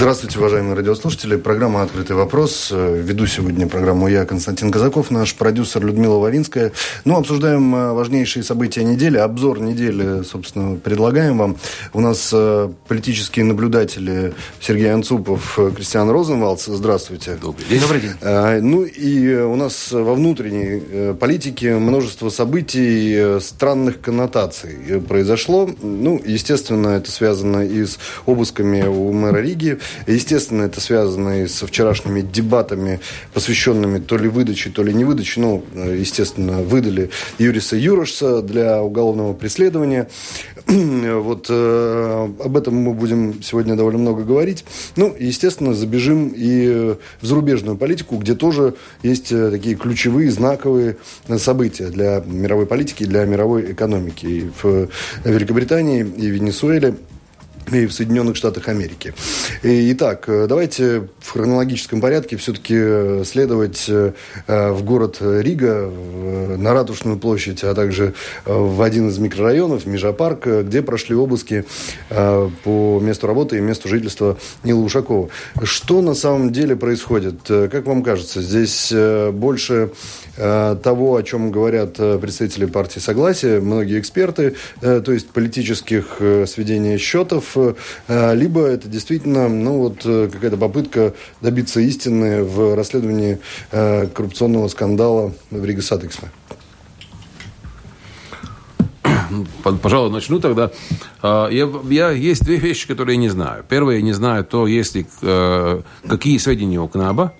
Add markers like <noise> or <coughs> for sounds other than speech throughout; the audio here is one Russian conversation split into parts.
Здравствуйте, уважаемые радиослушатели. Программа «Открытый вопрос». Веду сегодня программу я, Константин Казаков, наш продюсер Людмила Варинская. Ну, обсуждаем э, важнейшие события недели. Обзор недели, собственно, предлагаем вам. У нас э, политические наблюдатели Сергей Анцупов, Кристиан Розенвалдс. Здравствуйте. Добрый день. Добрый день. Ну, и у нас во внутренней э, политике множество событий странных коннотаций произошло. Ну, естественно, это связано и с обысками у мэра Риги, Естественно, это связано и со вчерашними дебатами, посвященными то ли выдаче, то ли не выдаче. Ну, естественно, выдали Юриса Юрошса для уголовного преследования. <clears throat> вот э, об этом мы будем сегодня довольно много говорить. Ну, естественно, забежим и в зарубежную политику, где тоже есть э, такие ключевые, знаковые события для мировой политики, для мировой экономики. И в Великобритании, и в Венесуэле и в Соединенных Штатах Америки. Итак, э, давайте в хронологическом порядке все-таки э, следовать э, в город Рига, на Ратушную площадь, а также в один из микрорайонов, Межапарк, где прошли обыски по месту работы и месту жительства Нила Ушакова. Что на самом деле происходит? Как вам кажется, здесь больше того, о чем говорят представители партии Согласия, многие эксперты, то есть политических сведений счетов, Э, либо это действительно ну, вот, э, какая-то попытка добиться истины в расследовании э, коррупционного скандала в Рига Сатексме. Пожалуй, начну тогда. Я, я, есть две вещи, которые я не знаю. Первое, я не знаю то, если, какие сведения у КНАБа,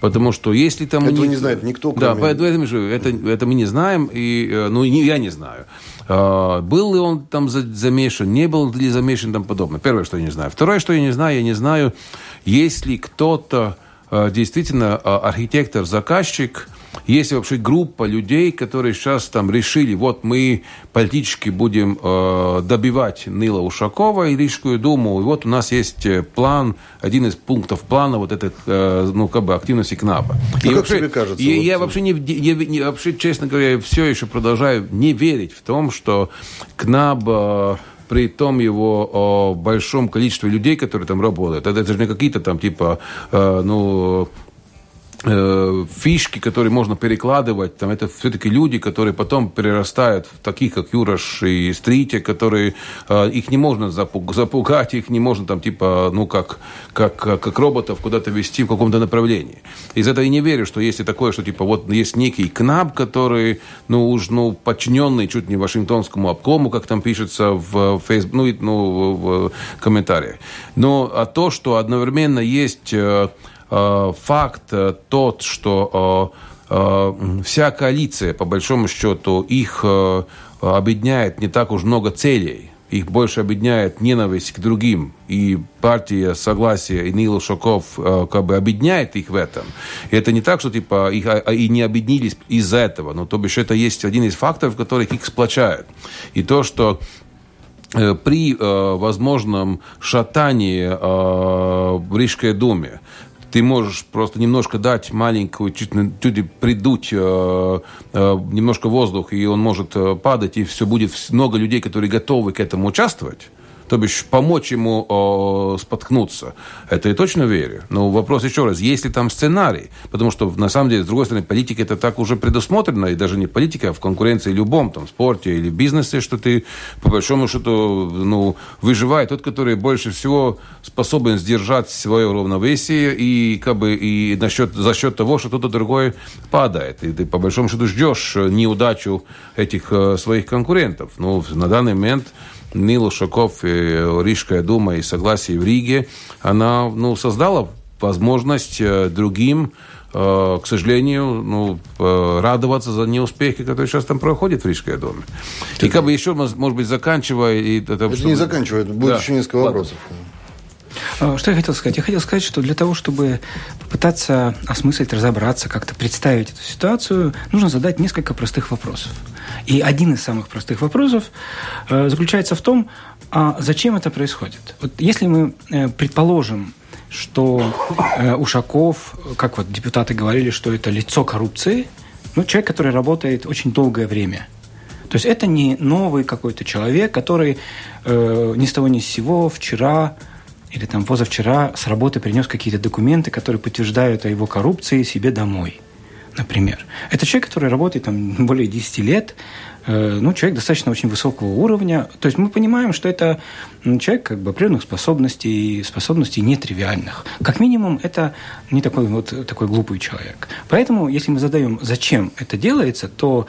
Потому что если там... Этого не, не знает никто, кроме... Да, поэтому это, это мы не знаем, и, ну, я не знаю. А, был ли он там замешан, не был ли замешан тому подобное. Первое, что я не знаю. Второе, что я не знаю, я не знаю, есть ли кто-то а, действительно а, архитектор-заказчик, есть вообще группа людей, которые сейчас там решили, вот мы политически будем э, добивать Нила Ушакова и Рижскую думу, и вот у нас есть э, план, один из пунктов плана вот этой, э, ну, как бы активности КНАПа. А и как вообще, тебе кажется? И, вот... Я вообще, не, не, не, вообще, честно говоря, все еще продолжаю не верить в том, что КНАБ э, при том его о большом количестве людей, которые там работают. Это, это же не какие-то там типа, э, ну, Э, фишки, которые можно перекладывать, там это все-таки люди, которые потом перерастают в таких, как Юрош и Стрите, которые э, их не можно запугать, их не можно там типа, ну как, как, как роботов куда-то вести в каком-то направлении. Из этого я не верю, что есть и такое, что типа вот есть некий КНАБ, который, ну уж, ну подчиненный чуть не Вашингтонскому обкому, как там пишется в Facebook, ну, ну в комментариях. Но а то, что одновременно есть э, Э, факт э, тот, что э, вся коалиция, по большому счету, их объединяет не так уж много целей. Их больше объединяет ненависть к другим. И партия Согласия и Нил Шоков как бы объединяет их в этом. И это не так, что типа их а, а, и не объединились из-за этого. Но то бишь это есть один из факторов, которых их сплочает. И то, что при э, возможном шатании э, в Рижской думе ты можешь просто немножко дать маленькую, чуть, чуть придуть э, э, немножко воздух, и он может э, падать, и все будет много людей, которые готовы к этому участвовать то бишь помочь ему о, споткнуться. Это я точно верю. Но вопрос еще раз, есть ли там сценарий? Потому что, на самом деле, с другой стороны, политика это так уже предусмотрено, и даже не политика, а в конкуренции любом, там, спорте или бизнесе, что ты, по большому счету, ну, выживает тот, который больше всего способен сдержать свое равновесие и, как бы, и насчет, за счет того, что кто-то другой падает. И ты, по большому счету, ждешь неудачу этих э, своих конкурентов. Ну, на данный момент Нил Шаков, Рижская дума и согласие в Риге, она ну, создала возможность э, другим э, к сожалению, ну, э, радоваться за неуспехи, которые сейчас там проходят в Рижской доме. И как бы еще, может быть, заканчивая... И это, это чтобы... не заканчивая, будет да. еще несколько вопросов. Что я хотел сказать? Я хотел сказать, что для того, чтобы попытаться осмыслить, разобраться, как-то представить эту ситуацию, нужно задать несколько простых вопросов. И один из самых простых вопросов э, заключается в том, а зачем это происходит? Вот если мы э, предположим, что э, Ушаков, как вот депутаты говорили, что это лицо коррупции, ну, человек, который работает очень долгое время. То есть это не новый какой-то человек, который э, ни с того ни с сего вчера или там позавчера с работы принес какие-то документы, которые подтверждают о его коррупции себе домой, например. Это человек, который работает там <laughs> более 10 лет, э, ну, человек достаточно очень высокого уровня. То есть мы понимаем, что это человек как бы определенных способностей, способностей нетривиальных. Как минимум, это не такой вот такой глупый человек. Поэтому, если мы задаем, зачем это делается, то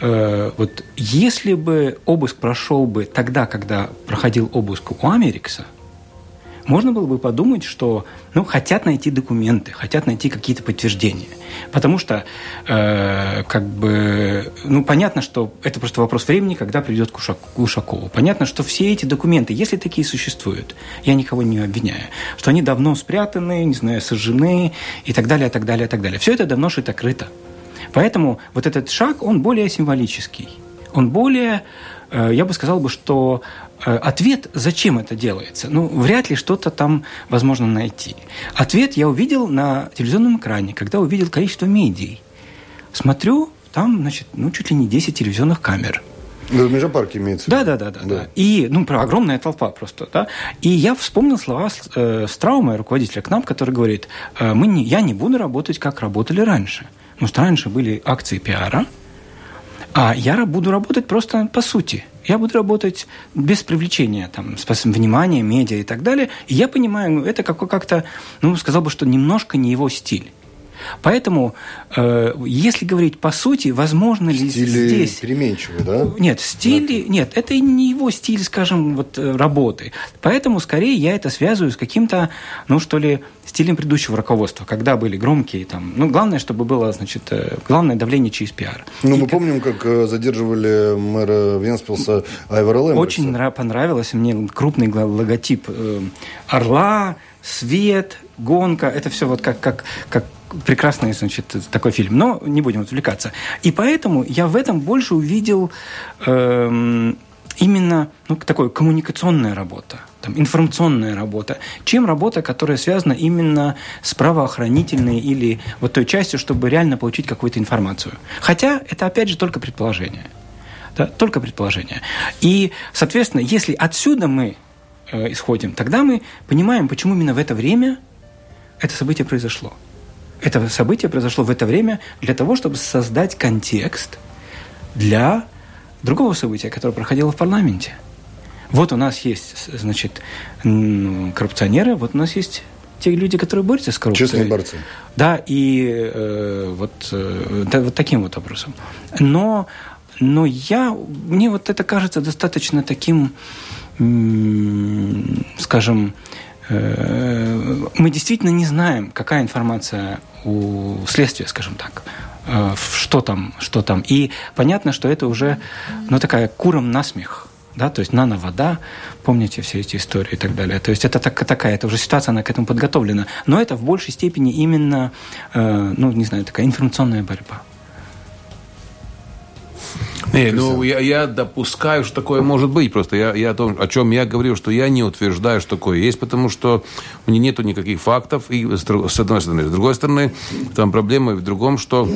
э, вот если бы обыск прошел бы тогда, когда проходил обыск у Америкса, можно было бы подумать, что ну, хотят найти документы, хотят найти какие-то подтверждения. Потому что, э, как бы, ну, понятно, что это просто вопрос времени, когда придет к Ушакову. Понятно, что все эти документы, если такие существуют, я никого не обвиняю, что они давно спрятаны, не знаю, сожжены и так далее, так далее, так далее. Все это давно шито-крыто. Поэтому вот этот шаг, он более символический. Он более, э, я бы сказал бы, что ответ, зачем это делается, ну, вряд ли что-то там возможно найти. Ответ я увидел на телевизионном экране, когда увидел количество медий. Смотрю, там, значит, ну, чуть ли не 10 телевизионных камер. Ну, в Межапарке имеется. Да, да, да, да, да. И, ну, огромная толпа просто, да. И я вспомнил слова э, Страума, руководителя КНАП, который говорит, э, мы не, я не буду работать, как работали раньше. Потому что раньше были акции пиара, а я буду работать просто по сути – я буду работать без привлечения там, внимания, медиа и так далее. И я понимаю, ну, это как-то, ну, сказал бы, что немножко не его стиль. Поэтому, э, если говорить по сути, возможно ли стиль здесь... переменчивый, да? Нет, стиль... Да. Нет, это не его стиль, скажем, вот, э, работы. Поэтому, скорее, я это связываю с каким-то, ну, что ли, стилем предыдущего руководства, когда были громкие там... Ну, главное, чтобы было, значит, э, главное давление через пиар. Ну, мы как... помним, как э, задерживали мэра Венспилса Айвара Лэмберса. Очень понравилось мне крупный логотип орла, свет, гонка. Это все вот как, как, как прекрасный, значит, такой фильм. Но не будем отвлекаться. И поэтому я в этом больше увидел э, именно ну, такой коммуникационная работа, там, информационная работа, чем работа, которая связана именно с правоохранительной или вот той частью, чтобы реально получить какую-то информацию. Хотя это, опять же, только предположение. Да, только предположение. И, соответственно, если отсюда мы э, исходим, тогда мы понимаем, почему именно в это время это событие произошло. Это событие произошло в это время для того, чтобы создать контекст для другого события, которое проходило в парламенте. Вот у нас есть, значит, коррупционеры, вот у нас есть те люди, которые борются с коррупцией. Честные борцы. Да, и э, вот, э, да, вот таким вот образом. Но, но я, мне вот это кажется достаточно таким, скажем, Э, мы действительно не знаем, какая информация у следствия, скажем так, э, что там, что там. И понятно, что это уже, ну, такая куром насмех, да, то есть нано-вода, помните все эти истории и так далее. То есть это так, такая, это уже ситуация, она к этому подготовлена. Но это в большей степени именно, э, ну, не знаю, такая информационная борьба. Не, ну я, я допускаю, что такое может быть. Просто я, я о том, о чем я говорил, что я не утверждаю, что такое есть, потому что у меня нету никаких фактов. И с, одной стороны, с другой стороны, там проблема в другом, что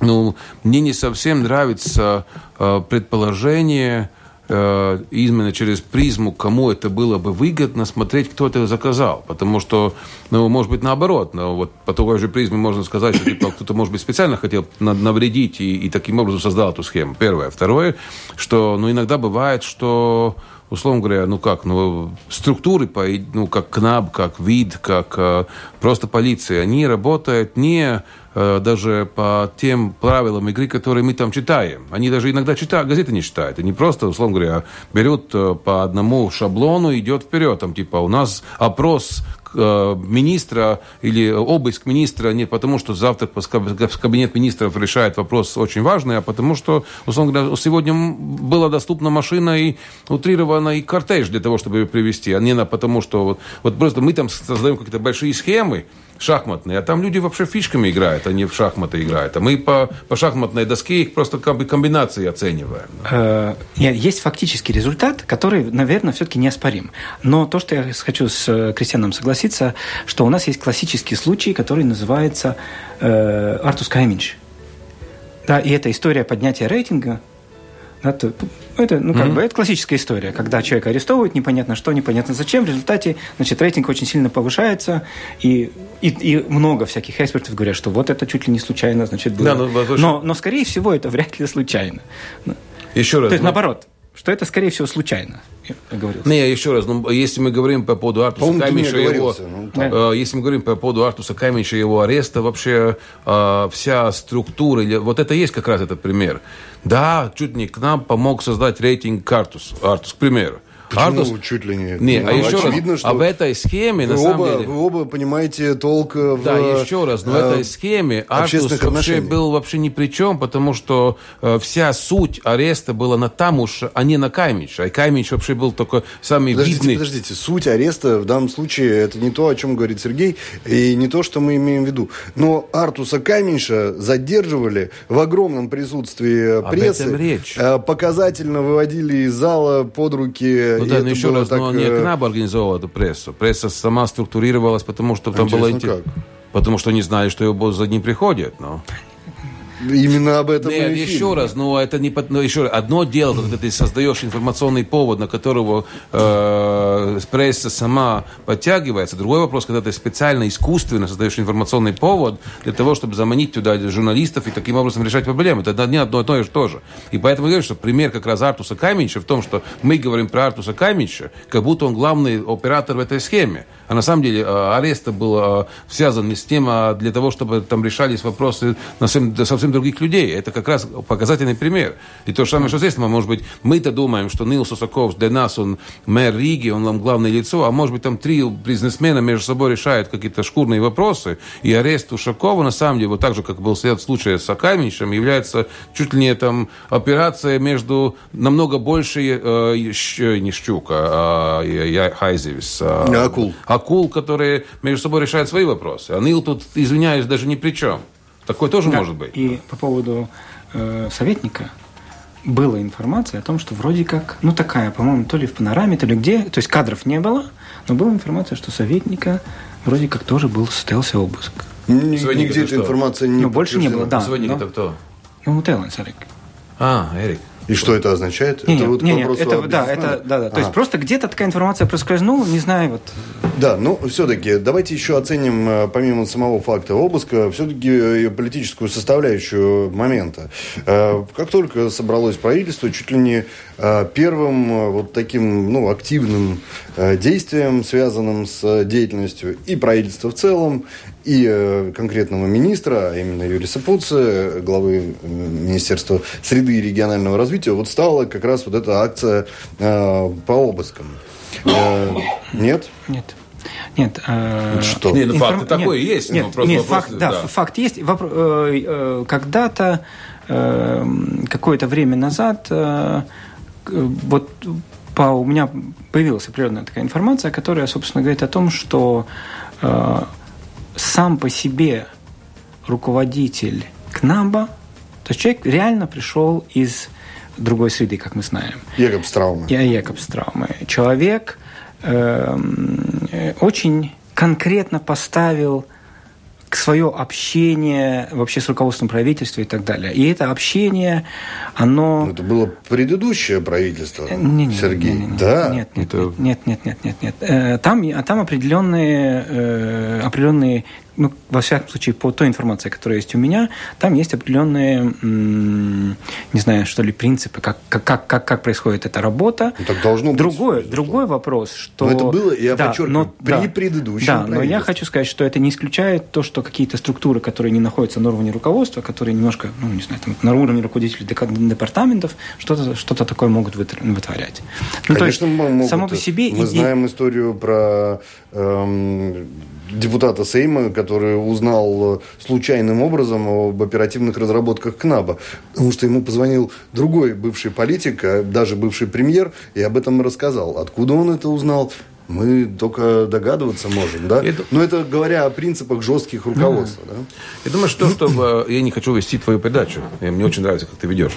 ну, мне не совсем нравится э, предположение, именно через призму, кому это было бы выгодно, смотреть, кто это заказал. Потому что, ну, может быть, наоборот. Но вот по такой же призме можно сказать, что типа, кто-то, может быть, специально хотел навредить и, и таким образом создал эту схему. Первое. Второе, что, ну, иногда бывает, что условно говоря, ну как, ну, структуры, ну, как КНАБ, как ВИД, как э, просто полиция, они работают не Э, даже по тем правилам игры, которые мы там читаем. Они даже иногда читают, газеты не читают. Они просто, условно говоря, берут э, по одному шаблону и идет вперед. Там типа у нас опрос министра или обыск министра не потому, что завтра кабинет министров решает вопрос очень важный, а потому что, условно говоря, сегодня была доступна машина и утрированный кортеж для того, чтобы ее привести, а не на потому, что вот, вот просто мы там создаем какие-то большие схемы, шахматные, а там люди вообще фишками играют, они в шахматы играют. А мы по, по шахматной доске их просто комбинации оцениваем. Э, есть фактический результат, который, наверное, все-таки неоспорим. Но то, что я хочу с э, Кристианом согласиться, что у нас есть классический случай, который называется э, Артус Кайминч. Да, и это история поднятия рейтинга Это, это, ну, как mm-hmm. бы, это классическая история, когда человека арестовывают, непонятно что, непонятно зачем, в результате, значит, рейтинг очень сильно повышается, и, и, и много всяких экспертов говорят, что вот это чуть ли не случайно, значит, было. Да, ну, но, но, скорее всего, это вряд ли случайно. Еще раз. То есть, ну... наоборот, что это, скорее всего, случайно. Не, еще раз, ну, если мы говорим по поводу Артуса Каменча, его, ну, э, если мы говорим по поводу Артуса Каменча, его ареста, вообще э, вся структура, вот это есть как раз этот пример. Да, чуть не к нам помог создать рейтинг Артус, Артус, к примеру. Почему Ардус... чуть ли не? Не, ну, а еще очевидно, раз, что а в этой схеме, вы на оба, самом деле... Вы оба понимаете толк в... Да, еще раз, но в этой схеме Артус вообще был вообще ни при чем, потому что э, вся суть ареста была на Тамуша, а не на Каймича. А Каймич вообще был только самый подождите, видный... Подождите, суть ареста в данном случае это не то, о чем говорит Сергей, и не то, что мы имеем в виду. Но Артуса Каменьша задерживали в огромном присутствии прессы. Об этом речь. Э, показательно выводили из зала под руки ну да, но еще раз, так... но не КНАБ организовал эту прессу. Пресса сама структурировалась, потому что там было... Как? Потому что не знали, что его за ним приходят. Но... Именно об этом Нет, еще фильм. раз, ну это не ну, еще раз. Одно дело, когда ты создаешь информационный повод, на которого э, пресса сама подтягивается. Другой вопрос, когда ты специально, искусственно создаешь информационный повод для того, чтобы заманить туда журналистов и таким образом решать проблемы. Это не одно и то же. И поэтому я говорю, что пример как раз Артуса Каменча в том, что мы говорим про Артуса Каменча, как будто он главный оператор в этой схеме. А на самом деле э, арест был э, связан с тем, а для того, чтобы там решались вопросы на совсем, совсем других людей. Это как раз показательный пример. И то же самое, что здесь, может быть, мы-то думаем, что Нил Сусаков для нас, он мэр Риги, он нам главное лицо, а может быть, там три бизнесмена между собой решают какие-то шкурные вопросы, и арест Ушакова, на самом деле, вот так же, как был след случай с Акамичем, является чуть ли не там операция между намного больше, э, не щука, а э, хайзевис. Э, акул акул, которые между собой решают свои вопросы. А Нил тут, извиняюсь, даже ни при чем. Такое тоже да. может быть. И по поводу э, советника была информация о том, что вроде как, ну такая, по-моему, то ли в панораме, то ли где, то есть кадров не было, но была информация, что советника вроде как тоже был состоялся обыск. Нигде эта информация не Но больше не было, да. Советник это кто? Ну, Теллен Сарик. А, Эрик. И что это означает? Не, это вот не, нет, это, да, это, да, да. То есть просто где-то такая информация проскользнула, не знаю, вот. Да, ну все-таки давайте еще оценим, э, помимо самого факта обыска, все-таки э, политическую составляющую момента. Э, как только собралось правительство, чуть ли не первым вот таким ну, активным действием, связанным с деятельностью и правительства в целом, и э, конкретного министра, а именно Юриса Пуца, главы э, Министерства среды и регионального развития, вот стала как раз вот эта акция э, по обыскам. Э, нет? Нет. Нет. Э, что? Нет, ну, факт нет, такой нет, есть. Нет, вопрос, нет вопрос, факт, да, да, факт есть. Вопро- э, э, когда-то, э, какое-то время назад, э, вот по, у меня появилась определенная такая информация, которая, собственно, говорит о том, что э, сам по себе руководитель КНАБа, то есть человек реально пришел из другой среды, как мы знаем. Якобстраумы. Я Якобстраумы. Человек э, очень конкретно поставил свое общение вообще с руководством правительства и так далее. И это общение, оно... Это было предыдущее правительство, не, не, Сергей. Не, не, не, да? Нет, нет, это... нет, нет, нет, нет, нет. Э, там, а там определенные, э, определенные ну, во всяком случае, по той информации, которая есть у меня, там есть определенные, не знаю, что ли, принципы, как, как, как, как происходит эта работа. Ну, так должно другой, быть. Другой вопрос, что... Но это было, я да, подчеркиваю, но, при да, предыдущем Да, но я хочу сказать, что это не исключает то, что какие-то структуры, которые не находятся на уровне руководства, которые немножко, ну, не знаю, там, на уровне руководителей департаментов, что-то что такое могут вытворять. Ну, Конечно, то есть, могут. Само по себе... Мы иде... знаем историю про эм, депутата Сейма, который узнал э, случайным образом об оперативных разработках КНАБа, потому что ему позвонил другой бывший политик, а даже бывший премьер, и об этом рассказал. Откуда он это узнал, Мы только догадываться можем, да? Это... Но это говоря о принципах жестких руководства, да? Я думаю, что, что я не хочу вести твою передачу. Мне очень нравится, как ты ведешь.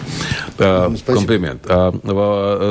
Ну, спасибо. Комплимент. А,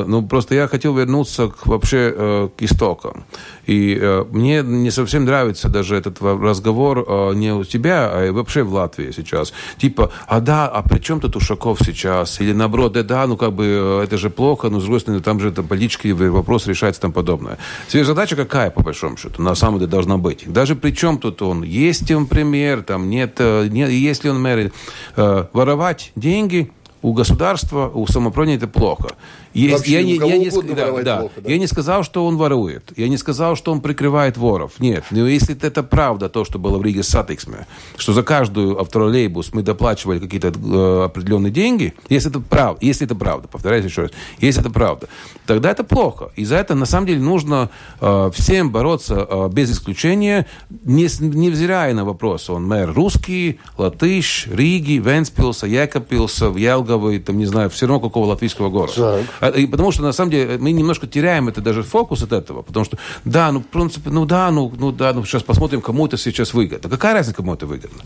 ну, просто я хотел вернуться к, вообще э, к истокам. И э, мне не совсем нравится даже этот разговор э, не у тебя, а вообще в Латвии сейчас. Типа, а да, а при чем тут Ушаков сейчас? Или наоборот, да, да, ну как бы э, это же плохо, но с другой стороны, там же это политический вопрос решается там подобное. Теперь задача какая, по большому счету, на самом деле должна быть? Даже при чем тут он? Есть он премьер, там нет, э, нет если он мэр, э, воровать деньги у государства, у самоуправления это плохо. Есть, я, не, я, не, да, да, плохо, да. я не сказал, что он ворует. Я не сказал, что он прикрывает воров. Нет. Но если это правда, то, что было в Ригас Сатиксме, что за каждую авто-троллейбус мы доплачивали какие-то э, определенные деньги, если это правда, если это правда, повторяюсь еще раз, если это правда, тогда это плохо. И за это, на самом деле, нужно э, всем бороться э, без исключения, не, невзирая на вопрос, он мэр русский, латыш, Риги, Венспилса, Екабпилса, Ялговый, там, не знаю, все равно какого латвийского города. Так. А, и потому что, на самом деле, мы немножко теряем это даже фокус от этого. Потому что, да, ну, в принципе, ну да, ну, ну да, ну сейчас посмотрим, кому это сейчас выгодно. Какая разница, кому это выгодно?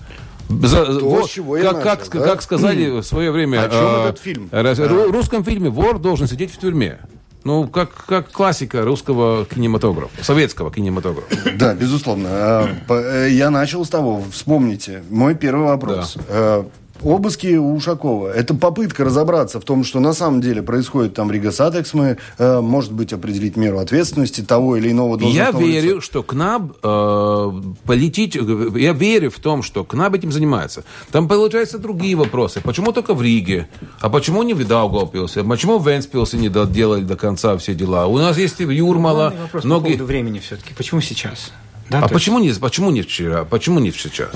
За, То, вот, чего как, начал, как, да? как сказали в свое время... О чем э, этот фильм? В русском фильме вор должен сидеть в тюрьме. Ну, как, как классика русского кинематографа, советского кинематографа. Да, безусловно. А, э, я начал с того, вспомните, мой первый вопрос. Да. Обыски у Ушакова. Это попытка разобраться в том, что на самом деле происходит там в Рига Сатексме, э, может быть, определить меру ответственности того или иного должностного Я верю, лица. что КНАБ э, полетит... Я верю в том, что КНАБ этим занимается. Там получаются другие вопросы. Почему только в Риге? А почему не в Даугавпилсе? А почему в Венспилсе не доделали до конца все дела? У нас есть Юрмала... Вопрос многие... по поводу времени все-таки. Почему сейчас? Да, а почему, есть... не, почему не вчера? Почему не сейчас?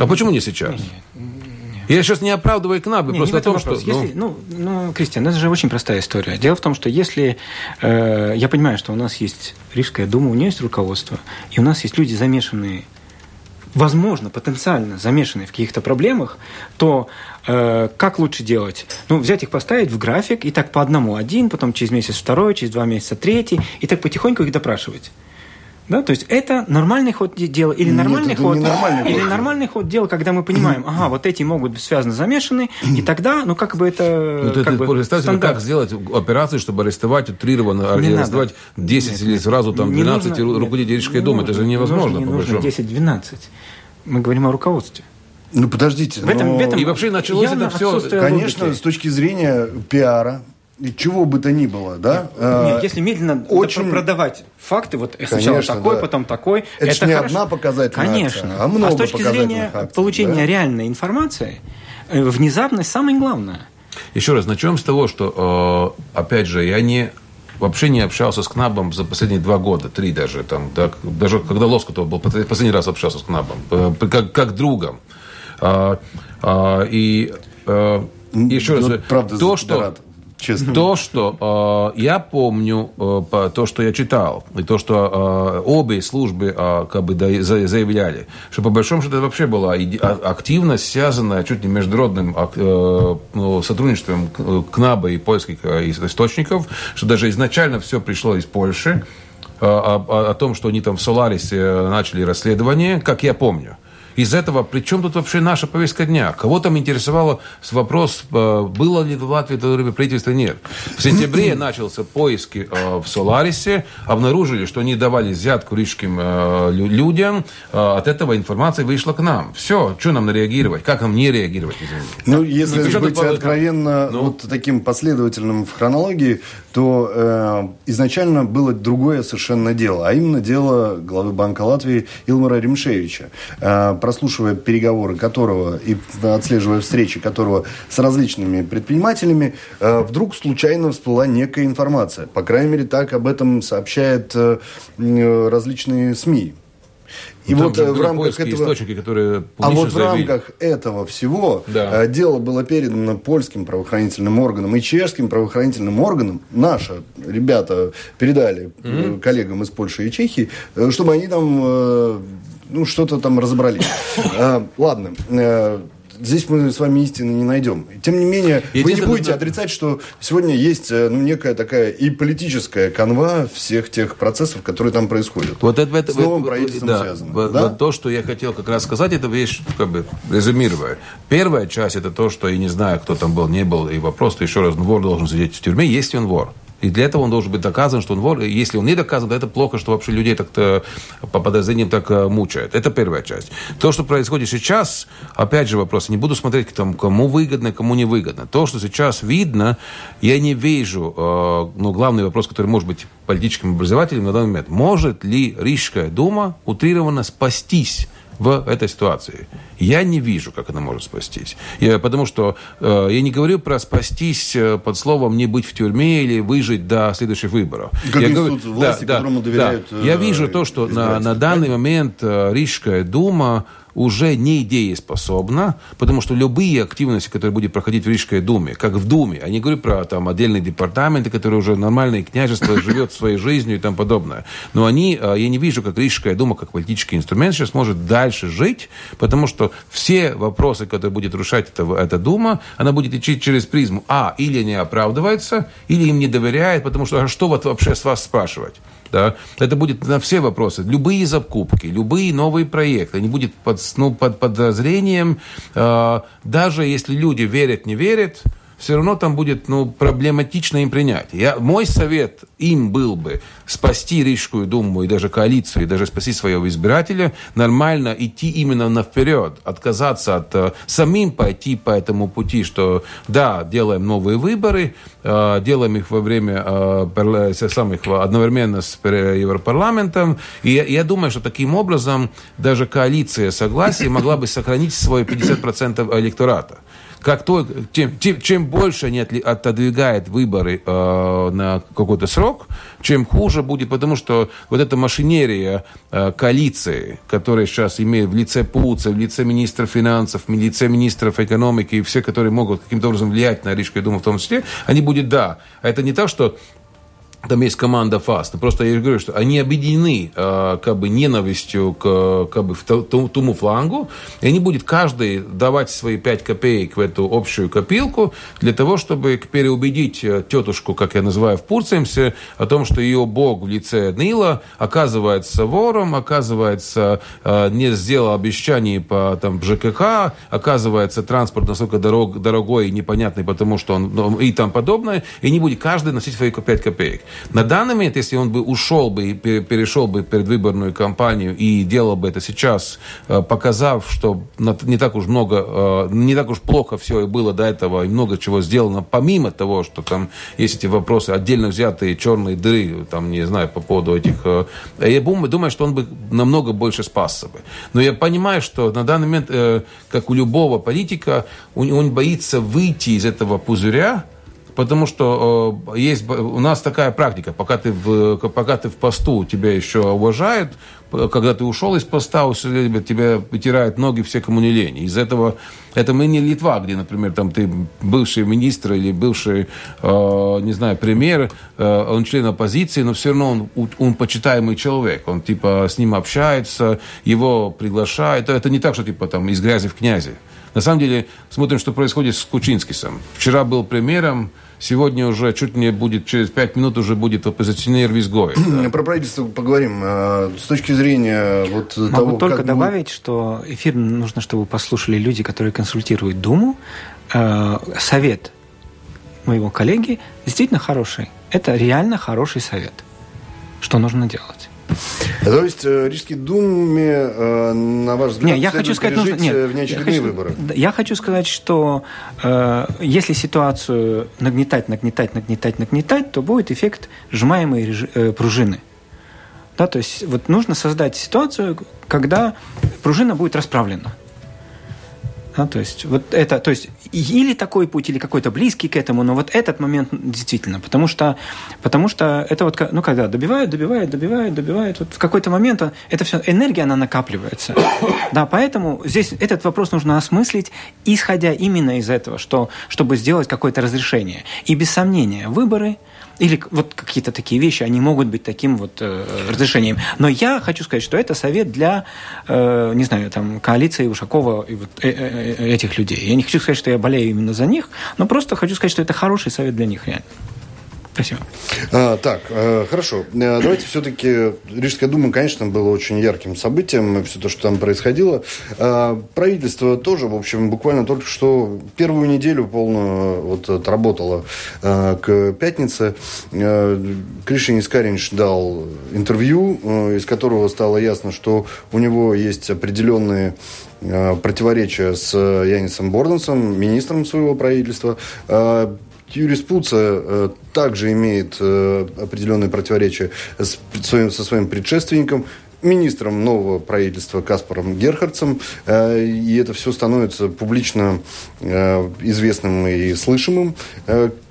А почему не сейчас? Я сейчас не оправдываю КНАБы, просто не о том, что... Если, ну... ну, ну, Кристиан, это же очень простая история. Дело в том, что если... Э, я понимаю, что у нас есть Рижская дума, у нее есть руководство, и у нас есть люди, замешанные возможно, потенциально замешанные в каких-то проблемах, то э, как лучше делать? Ну, взять их, поставить в график, и так по одному один, потом через месяц второй, через два месяца третий, и так потихоньку их допрашивать. Да, то есть это нормальный ход дела или нормальный Нет, ход, нормальный или ход. нормальный ход дела, когда мы понимаем, ага, вот эти могут быть связаны, замешаны, и тогда, ну как бы это. Ну, как бы, стандарт. как сделать операцию, чтобы арестовать утрированно, не арестовать надо. 10 Нет, или сразу там 12 нужно, руководителей Рижской думы, это же невозможно. Не нужно 10-12. Мы говорим о руководстве. Ну подождите. В этом, но... в этом и вообще началось это все. Конечно, логики. с точки зрения пиара, чего бы то ни было, да? Нет, а, если медленно очень... продавать факты, вот Конечно, сначала такой, да. потом такой. Это, это не хорошо. одна показательная Конечно. акция, а много А с точки зрения акций, получения да? реальной информации, э, внезапность самое главное. Еще раз, начнем с того, что, э, опять же, я не вообще не общался с Кнабом за последние два года, три даже. Там, да, даже когда Лоскутов был, последний раз общался с Кнабом, э, как, как другом. А, а, и еще раз, ну, правда, то, что... Рад честно. То, что э, я помню, э, то, что я читал, и то, что э, обе службы э, как бы да, заявляли, что по большому счету это вообще была а, активность, связанная чуть не международным э, ну, сотрудничеством КНАБа и польских э, источников, что даже изначально все пришло из Польши, э, о, о том, что они там в Соларисе начали расследование, как я помню из этого, при чем тут вообще наша повестка дня? Кого там интересовало вопрос, э, было ли в Латвии это время правительства? Нет. В сентябре <clears throat> начался поиски э, в Соларисе, обнаружили, что они давали взятку рижским э, людям, от этого информация вышла к нам. Все, что нам реагировать? Как нам не реагировать? Извините? Ну, если ну, быть откровенно ну? вот таким последовательным в хронологии, то э, изначально было другое совершенно дело, а именно дело главы Банка Латвии Илмара Римшевича. Э, прослушивая переговоры которого и отслеживая встречи которого с различными предпринимателями, э, вдруг случайно всплыла некая информация. По крайней мере, так об этом сообщают э, различные СМИ. И ну, вот в рамках этого... источники, которые А вот в рамках этого всего да. дело было передано польским правоохранительным органам и чешским правоохранительным органам. Наши ребята передали mm-hmm. коллегам из Польши и Чехии, чтобы они там ну, что-то там разобрались. <laughs> А, ладно. Э, здесь мы с вами истины не найдем. Тем не менее, вы не будете отрицать, что сегодня есть э, ну, некая такая и политическая канва всех тех процессов, которые там происходят. Вот это, это, с новым правительством да, связано. Вот, да? вот то, что я хотел как раз сказать, это вещь, как бы, резюмируя. Первая часть, это то, что я не знаю, кто там был, не был, и вопрос, то еще раз, вор должен сидеть в тюрьме, если он вор. И для этого он должен быть доказан, что он вор. Если он не доказан, то это плохо, что вообще людей так-то по подозрениям так э, мучают. Это первая часть. То, что происходит сейчас, опять же вопрос, не буду смотреть, там, кому выгодно, кому не выгодно. То, что сейчас видно, я не вижу, э, ну, главный вопрос, который может быть политическим образователем на данный момент. Может ли Рижская дума утрированно спастись в этой ситуации. Я не вижу, как она может спастись. Я, потому что э, я не говорю про спастись э, под словом не быть в тюрьме или выжить до следующих выборов. Как я говорю, власти, да, которому доверяют. Да. Я вижу то, что на, на данный момент э, Рижская дума уже не дееспособна, потому что любые активности, которые будут проходить в Рижской думе, как в думе, я не говорю про там отдельные департаменты, которые уже нормальное княжество живет своей жизнью и тому подобное, но они, а, я не вижу, как Рижская дума, как политический инструмент сейчас может дальше жить, потому что все вопросы, которые будет решать эта, эта дума, она будет идти через призму, а, или не оправдывается, или им не доверяет, потому что а что вот вообще с вас спрашивать? Да, это будет на все вопросы, любые закупки, любые новые проекты, они будут под, ну, под подозрением, э, даже если люди верят, не верят, все равно там будет ну, проблематично им принять. Я, мой совет им был бы спасти Рижскую думу и даже коалицию, и даже спасти своего избирателя, нормально идти именно на вперед, отказаться от э, самим пойти по этому пути, что да, делаем новые выборы, э, делаем их во время э, самых одновременно с Европарламентом, и я, я думаю, что таким образом даже коалиция согласия могла бы сохранить свой 50% электората как то, тем, тем, чем больше они отодвигают выборы э, на какой-то срок, чем хуже будет, потому что вот эта машинерия э, коалиции, которая сейчас имеет в лице Пуца, в лице министра финансов, в лице министров экономики и все, которые могут каким-то образом влиять на Рижскую думу в том числе, они будут да. А это не то, что там есть команда ФАС. Просто я говорю, что они объединены э, как бы ненавистью к как бы, тому флангу, и они будут каждый давать свои 5 копеек в эту общую копилку для того, чтобы переубедить э, тетушку, как я называю в Пурцемсе, о том, что ее бог в лице Нила оказывается вором, оказывается э, не сделал обещаний по там, ЖКХ, оказывается транспорт настолько дорог, дорогой и непонятный, потому что он ну, и там подобное, и не будет каждый носить свои 5 копеек. На данный момент, если он бы ушел бы и перешел бы предвыборную кампанию и делал бы это сейчас, э, показав, что не так уж много, э, не так уж плохо все и было до этого, и много чего сделано, помимо того, что там есть эти вопросы отдельно взятые черные дыры, там, не знаю, по поводу этих... Э, я думаю, что он бы намного больше спасся бы. Но я понимаю, что на данный момент, как у любого политика, он боится выйти из этого пузыря, Потому что э, есть, у нас такая практика, пока ты, в, пока ты в посту, тебя еще уважают, когда ты ушел из поста, тебя вытирают ноги все, кому не лень. Из этого, это мы не Литва, где, например, там ты бывший министр или бывший, э, не знаю, премьер, э, он член оппозиции, но все равно он, он почитаемый человек. Он, типа, с ним общается, его приглашают. Это не так, что, типа, там, из грязи в князи. На самом деле, смотрим, что происходит с Кучинскисом. Вчера был премьером, сегодня уже чуть не будет, через пять минут уже будет оппозиционер в изгое. <clears throat> Да. Про правительство поговорим. А, с точки зрения вот Могу того, только как добавить, мы... что эфир нужно, чтобы послушали люди, которые консультируют Думу. А, совет моего коллеги действительно хороший. Это реально хороший совет. Что нужно делать? То есть э, Рижской думе, э, на ваш взгляд, нет, я хочу сказать, нужно, нет, э, внеочередные я выборы? Я хочу сказать, что э, если ситуацию нагнетать, нагнетать, нагнетать, нагнетать, то будет эффект сжимаемой режи, э, пружины. Да, то есть вот нужно создать ситуацию, когда пружина будет расправлена. Да, то есть вот это, то есть или такой путь, или какой-то близкий к этому, но вот этот момент действительно, потому что, потому что это вот, ну, когда добивают, добивают, добивают, добивают, вот в какой-то момент это все, энергия, она накапливается. <coughs> Да, поэтому здесь этот вопрос нужно осмыслить, исходя именно из этого, что, чтобы сделать какое-то разрешение. И без сомнения, выборы – Или вот какие-то такие вещи, они могут быть таким вот э, разрешением. Но я хочу сказать, что это совет для, э, не знаю, там, коалиции Ушакова и вот э, э, э этих людей. Я не хочу сказать, что я болею именно за них, но просто хочу сказать, что это хороший совет для них, реально. Спасибо. А, так, э, хорошо. Э, давайте все-таки... Рижская дума, конечно, было очень ярким событием, все то, что там происходило. А, правительство тоже, в общем, буквально только что первую неделю полную вот отработало а, к пятнице. А, Кришин Искаринч дал интервью, а, из которого стало ясно, что у него есть определенные противоречия с Янисом Борденсом, министром своего правительства. Юрис Пуца э, также имеет э, определенные противоречия с, своим, со своим предшественником, министром нового правительства Каспаром Герхардцем, э, и это все становится публично известным и слышимым.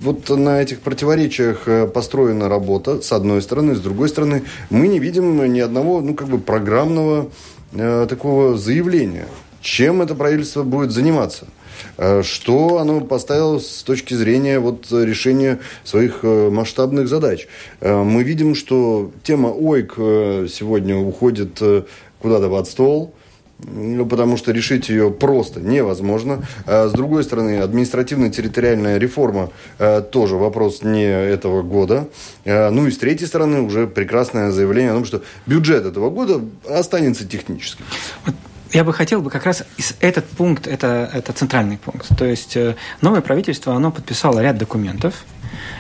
Вот на этих противоречиях построена работа, с одной стороны, с другой стороны, мы не видим ни одного, ну, как бы программного такого заявления, чем это правительство будет заниматься – что оно поставило с точки зрения вот решения своих э, масштабных задач. Э, мы видим, что тема ОИК сегодня уходит куда-то под стол, потому что решить ее просто невозможно. С другой стороны, административно-территориальная реформа тоже вопрос не этого года. Ну и с третьей стороны, уже прекрасное заявление о том, что бюджет этого года останется техническим я бы хотел бы как раз этот пункт, это, это центральный пункт. То есть э, новое правительство, оно подписало ряд документов,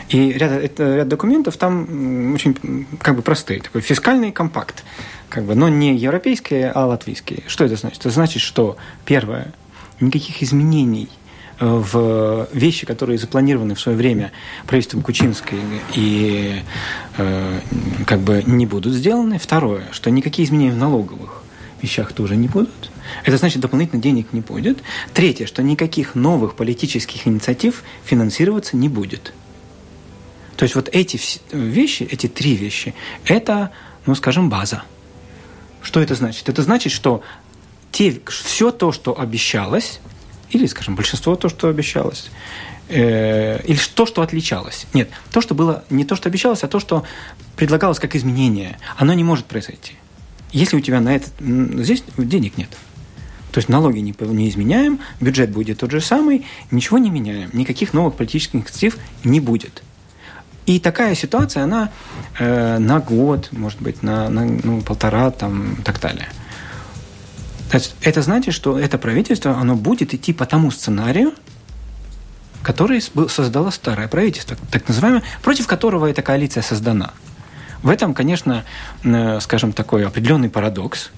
и ряд, это, ряд документов там очень как бы простые. Такой фискальный компакт, как бы, но не европейские, а латвийские. Что это значит? Это значит, что первое, никаких изменений э, в вещи, которые запланированы в свое время правительством Кучинской и э, как бы не будут сделаны. Второе, что никакие изменения в налоговых вещах тоже не будут. Это значит, дополнительно денег не будет. Третье, что никаких новых политических инициатив финансироваться не будет. То есть вот эти вещи, эти три вещи, это, ну, скажем, база. Что это значит? Это значит, что те, все то, что обещалось, или, скажем, большинство то, что обещалось, э, или то, что отличалось. Нет, то, что было не то, что обещалось, а то, что предлагалось как изменение, оно не может произойти. Если у тебя на этот... Здесь денег нет. То есть налоги не, не изменяем, бюджет будет тот же самый, ничего не меняем, никаких новых политических инициатив не будет. И такая ситуация, она э, на год, может быть, на, на ну, полтора, там, и так далее. Это значит, что это правительство, оно будет идти по тому сценарию, который создало старое правительство, так называемое, против которого эта коалиция создана – в этом, конечно, э, скажем, такой определенный парадокс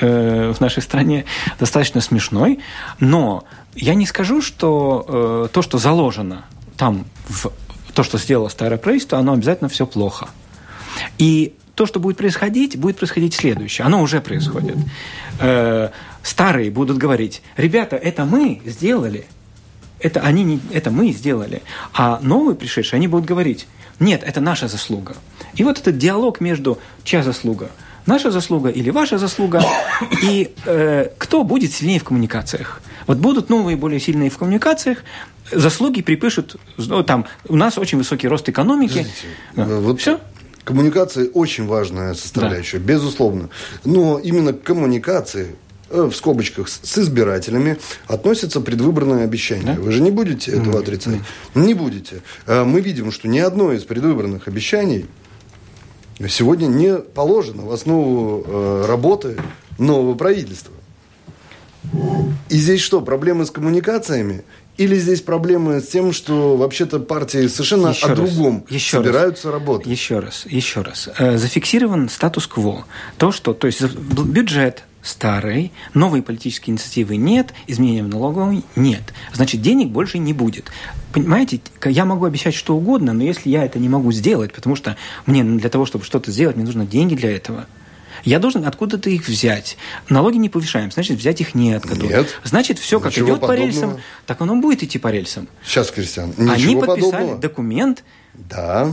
э, в нашей стране, достаточно смешной, но я не скажу, что э, то, что заложено там, в то, что сделало старое правительство, оно обязательно все плохо. И то, что будет происходить, будет происходить следующее. Оно уже происходит. Старые будут говорить, ребята, это мы сделали, это, они не, это мы сделали. А новые пришедшие, они будут говорить, нет, это наша заслуга. И вот этот диалог между чья заслуга, наша заслуга или ваша заслуга, <coughs> и э, кто будет сильнее в коммуникациях. Вот будут новые, более сильные в коммуникациях, заслуги припишут, ну, там, у нас очень высокий рост экономики. да. вот Все? Коммуникация очень важная составляющая, да. безусловно. Но именно коммуникации Э, в скобочках с избирателями относится предвыборное обещание. Да? Вы же не будете этого mm отрицать? mm Не будете. Э, мы видим, что ни одно из предвыборных обещаний сегодня не положено в основу э, работы нового правительства. И здесь что, проблемы с коммуникациями? Или здесь проблемы с тем, что вообще-то партии совершенно еще о раз, другом еще собираются раз, работать? Еще раз, еще раз. Зафиксирован статус-кво. То, что, то есть бюджет старой, новой политической инициативы нет, изменения в налоговой нет. Значит, денег больше не будет. Понимаете, я могу обещать что угодно, но если я это не могу сделать, потому что мне для того, чтобы что-то сделать, мне нужны деньги для этого, я должен откуда-то их взять. Налоги не повышаем, значит, взять их не откуда. Нет. Значит, все как идет подобного. по рельсам, так оно будет идти по рельсам. Сейчас, Кристиан, ничего Они подписали подобного. документ, да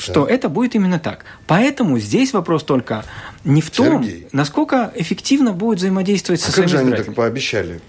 что да. это будет именно так. Поэтому здесь вопрос только не в том, насколько эффективно будет взаимодействовать а со своими как же они так пообещали?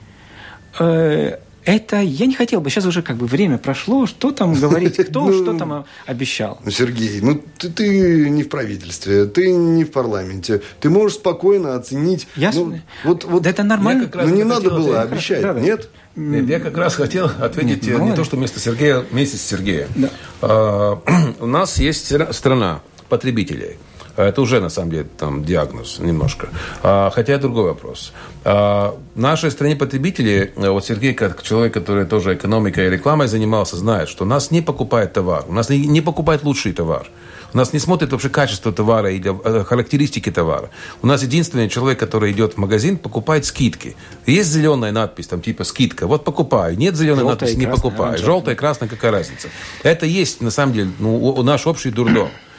Э, Это я не хотел бы. Сейчас уже как бы время прошло. Что там <laughs> говорить? Кто ну, что там обещал? Ну, Сергей, ну ты, ты не в правительстве, ты не в парламенте. Ты можешь спокойно оценить. Ясно. Ну, вот, вот, да это нормально. Ну не надо было ответить. обещать, да, да. нет? Нет, я как раз хотел ответить Нет, не то, что вместо Сергея, вместе с Сергеем. Да. А, <clears throat> у нас есть страна потребителей – это уже, на самом деле, там диагноз немножко. А, хотя другой вопрос. А, в нашей стране потребители, вот Сергей, как человек, который тоже экономикой и рекламой занимался, знает, что нас не покупает товар, у нас не, покупает лучший товар. У нас не смотрит вообще качество товара или э, характеристики товара. У нас единственный человек, который идет в магазин, покупает скидки. Есть зеленая надпись, там типа скидка. Вот покупай. Нет зеленой Желтая надписи, не покупай. Желтая, красная, какая разница. Это есть, на самом деле, ну, наш общий дурдом а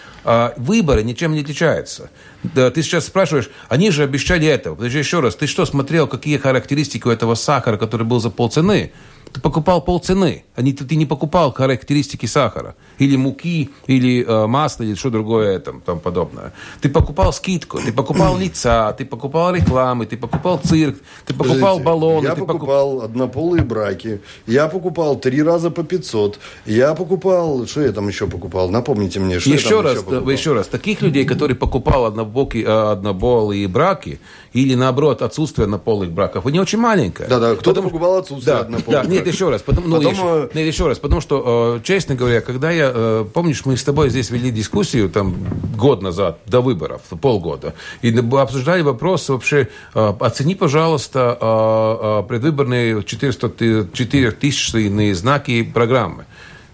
выборы ничем не отличаются. Да, ты сейчас спрашиваешь, они же обещали этого. Подожди еще раз, ты что смотрел, какие характеристики у этого сахара, который был за полцены? Ты покупал полцены, а не, ты не покупал характеристики сахара. Или муки, или э, масла, или что другое там, там подобное. Ты покупал скидку, ты покупал лица, ты покупал рекламы, ты покупал цирк, ты покупал Подождите, баллоны. Я ты покупал покуп... однополые браки, я покупал три раза по 500, я покупал, что я там еще покупал, напомните мне, что еще я там раз, еще покупал. Еще раз, таких людей, которые покупал однобоки, э, однополые браки, или наоборот отсутствие однополых браков, не очень маленькое. Да-да, кто-то потому... покупал отсутствие да, однополых да, Нет, еще раз, потому, ну, Потом, еще, нет, еще раз, потому что, э, честно говоря, когда я, э, помнишь, мы с тобой здесь вели дискуссию там год назад, до выборов, полгода, и обсуждали вопрос вообще, э, оцени, пожалуйста, предвыборные 400, 4 тысячные знаки программы.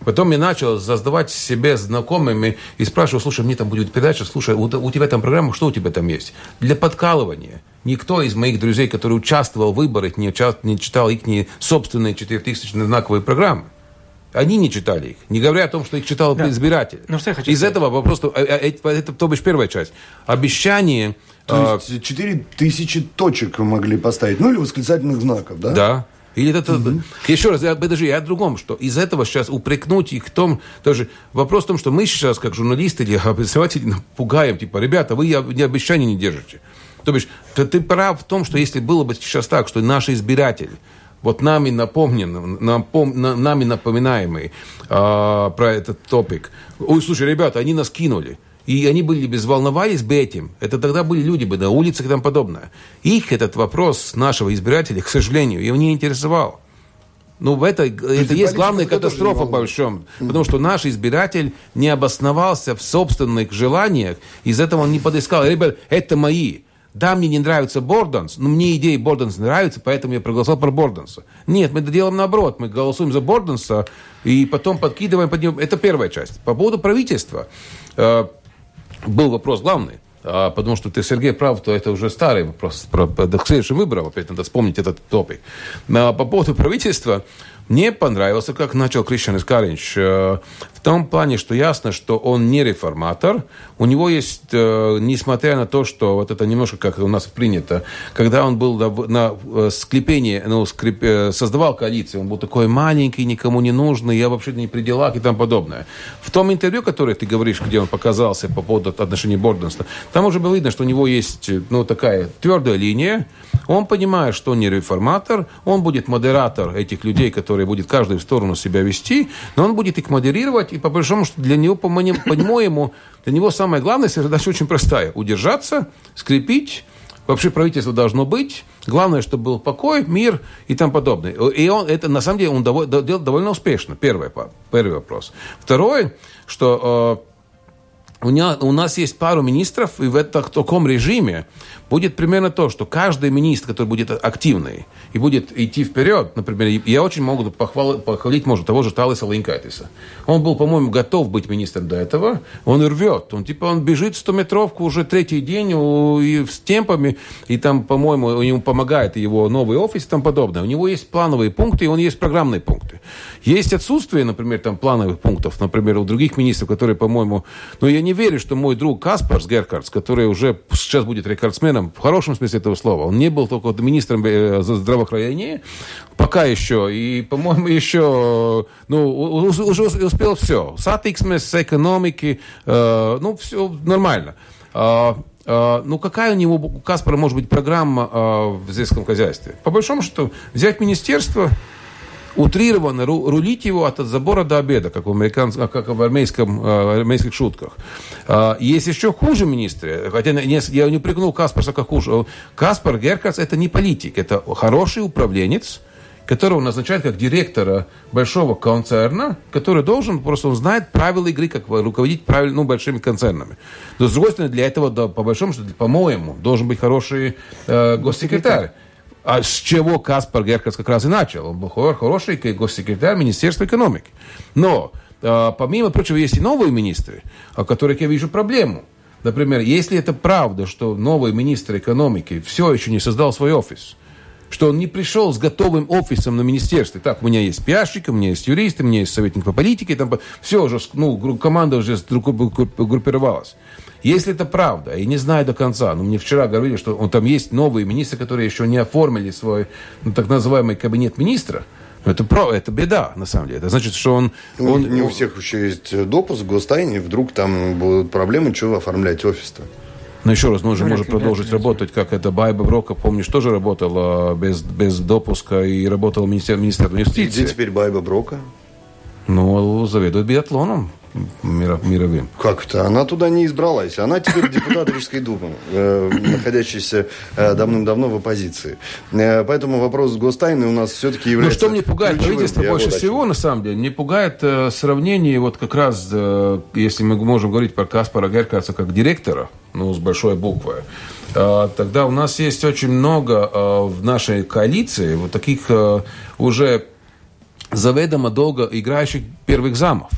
Потом я начал создавать себе знакомыми и спрашивал, слушай, мне там будет передача, слушай, у, у тебя там программа, что у тебя там есть? Для подкалывания. Никто из моих друзей, который участвовал в выборах, не, участвовал, не читал их не собственные 4000 знаковые программы. Они не читали их, не говоря о том, что их читал да. избиратель. Ну, что я хочу Из сказать. этого вопрос, э, э, это, это, то бишь первая часть. Обещание... То есть 4 тысячи точек могли поставить, ну или восклицательных знаков, да? Да. Или это, угу. Еще раз, я, подожди, я о другом, что из этого сейчас упрекнуть их в том, даже вопрос в том, что мы сейчас, как журналисты или <laughs> обозреватели, пугаем, типа, ребята, вы не обещания не держите. То бишь, ты, ты прав в том, что если было бы сейчас так, что наши избиратели, вот нами напомнен, напом, на, нами напоминаемый э, про этот топик, ой, слушай, ребята, они нас кинули, и они были бы волновались бы этим, это тогда были люди бы на улицах и тому подобное. Их этот вопрос нашего избирателя, к сожалению, его не интересовал. Ну, в это, это есть главная катастрофа по большому. Потому что наш избиратель не обосновался в собственных желаниях, из этого он не подыскал. Ребят, это мои. Да, мне не нравится Борданс, но мне идеи Борданс нравятся, поэтому я проголосовал про Борданса. Нет, мы это делаем наоборот. Мы голосуем за Борданса и потом подкидываем под него. Это первая часть. По поводу правительства. Э, был вопрос главный. А, потому что ты, Сергей, прав, то это уже старый вопрос. Про, к следующим выборам опять надо вспомнить этот топик. А по поводу правительства, мне понравился, как начал Кришан Искаринч, э, в том плане, что ясно, что он не реформатор. У него есть, э, несмотря на то, что вот это немножко как у нас принято, когда он был на, на э, склепении, ну, скреп, создавал коалицию, он был такой маленький, никому не нужный, я вообще не при делах и тому подобное. В том интервью, которое ты говоришь, где он показался по поводу отношений Борденса, там уже было видно, что у него есть, ну, такая твердая линия, он понимает, что он не реформатор, он будет модератор этих людей, которые будет каждый в сторону себя вести, но он будет их модерировать, и по большому счету для него, по-моему, для него самая главная задача очень простая. Удержаться, скрепить, вообще правительство должно быть, Главное, чтобы был покой, мир и тому подобное. И он, это, на самом деле, он довольно, довольно успешно. Первый, первый вопрос. Второй, что э, у, меня, у нас есть пару министров, и в этом, таком режиме будет примерно то, что каждый министр, который будет активный и будет идти вперед, например, я очень могу похвал, похвалить, может, того же Талиса Линкайтиса. Он был, по-моему, готов быть министром до этого, он рвет, он типа, он бежит 100-метровку уже третий день и с темпами, и там, по-моему, ему помогает его новый офис и тому подобное. У него есть плановые пункты, и он есть программные пункты. Есть отсутствие, например, там плановых пунктов, например, у других министров, которые, по-моему, но я не верю, что мой друг Каспарс Геркардс, который уже сейчас будет рекордсменом, в хорошем смысле этого слова. Он не был только министром э, здравоохранения, пока еще, и, по-моему, еще, ну, уже успел все. Сатиксмес, экономики, э, ну, все нормально. А, ну, какая у него, у Каспара, может быть, программа а, в сельском хозяйстве? По большому счету, взять министерство, утрированно рулить его от забора до обеда, как в, американс... как в армейском, э, армейских шутках. А, есть еще хуже министры, хотя я не упрекнул Каспарса как хуже. Каспар Геркац это не политик, это хороший управленец, которого назначают как директора большого концерна, который должен, просто он знает правила игры, как руководить правильно, ну, большими концернами. Но, с другой стороны, для этого, да, по большому счету, по-моему, должен быть хороший э, госсекретарь. А с чего Каспар Геркас как раз и начал. Он был хороший госсекретарь Министерства экономики. Но, э, помимо прочего, есть и новые министры, о которых я вижу проблему. Например, если это правда, что новый министр экономики все еще не создал свой офис – что он не пришел с готовым офисом на министерстве. Так, у меня есть пиарщик, у меня есть юрист, у меня есть советник по политике, там, все уже, ну, команда уже группировалась. Если это правда, я не знаю до конца, но мне вчера говорили, что он, там есть новые министры, которые еще не оформили свой ну, так называемый кабинет министра, это, про, это беда, на самом деле. Это значит, что он... Ну, он не у всех еще есть допуск в гостайне, вдруг там будут проблемы, что оформлять офис-то. Но еще раз, нужно может продолжить работать, как это Байба Брока, помнишь, тоже работала без, без допуска и работала министер, министр юстиции. Где теперь Байба Брока? Ну, заведует биатлоном мировым. Как это? Она туда не избралась. Она теперь депутат Рижской думы, э, находящаяся э, давным-давно в оппозиции. Э, поэтому вопрос гостайны у нас все-таки является... Ну, что мне пугает правительство больше всего, на самом деле, не пугает сравнение, вот как раз, если мы можем говорить про Каспара Геркаца как директора, ну, с большой буквы, тогда у нас есть очень много в нашей коалиции вот таких уже заведомо долго играющих первых замов.